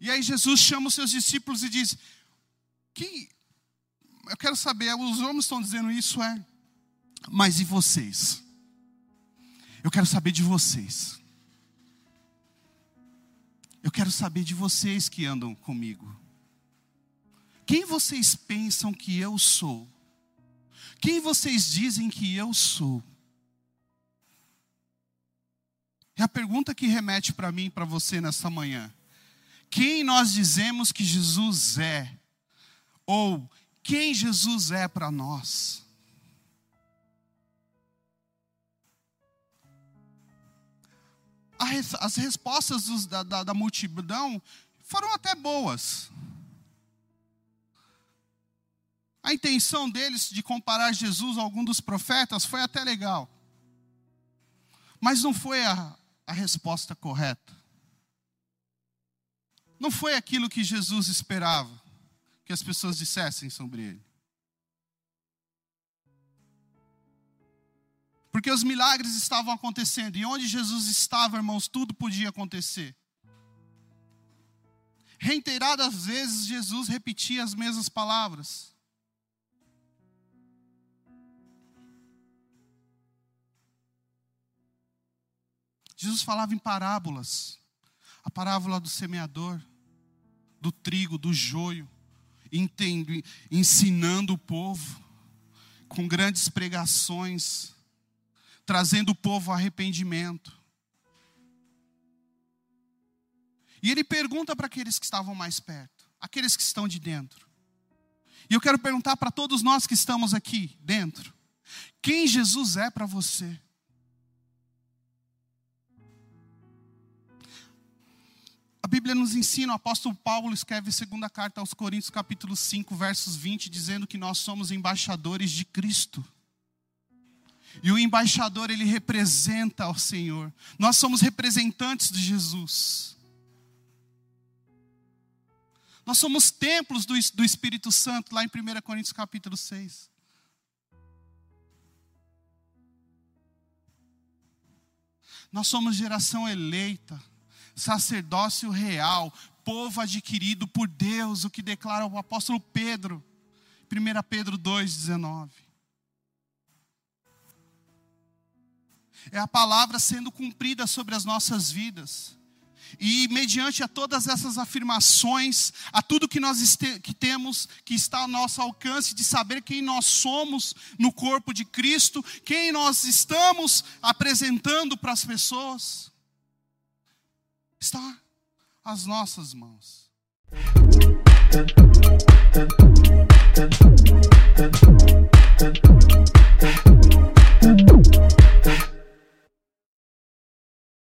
E aí Jesus chama os seus discípulos e diz: que eu quero saber, os homens estão dizendo isso é, mas e vocês? Eu quero saber de vocês. Eu quero saber de vocês que andam comigo. Quem vocês pensam que eu sou? Quem vocês dizem que eu sou? É a pergunta que remete para mim e para você nessa manhã. Quem nós dizemos que Jesus é? Ou quem Jesus é para nós? As respostas da, da, da multidão foram até boas. A intenção deles de comparar Jesus a algum dos profetas foi até legal. Mas não foi a, a resposta correta. Não foi aquilo que Jesus esperava que as pessoas dissessem sobre ele. Porque os milagres estavam acontecendo, e onde Jesus estava, irmãos, tudo podia acontecer. Reiteradas vezes, Jesus repetia as mesmas palavras. Jesus falava em parábolas. A parábola do semeador, do trigo, do joio, entendo, ensinando o povo com grandes pregações, trazendo o povo ao arrependimento. E ele pergunta para aqueles que estavam mais perto, aqueles que estão de dentro. E eu quero perguntar para todos nós que estamos aqui dentro: quem Jesus é para você? Bíblia nos ensina, o apóstolo Paulo escreve segunda carta aos Coríntios, capítulo 5, versos 20, dizendo que nós somos embaixadores de Cristo. E o embaixador, ele representa ao Senhor. Nós somos representantes de Jesus. Nós somos templos do, do Espírito Santo, lá em 1 Coríntios capítulo 6. Nós somos geração eleita sacerdócio real, povo adquirido por Deus, o que declara o apóstolo Pedro, 1 Pedro 2,19. É a palavra sendo cumprida sobre as nossas vidas. E mediante a todas essas afirmações, a tudo que nós que temos, que está ao nosso alcance, de saber quem nós somos no corpo de Cristo, quem nós estamos apresentando para as pessoas, está às nossas mãos.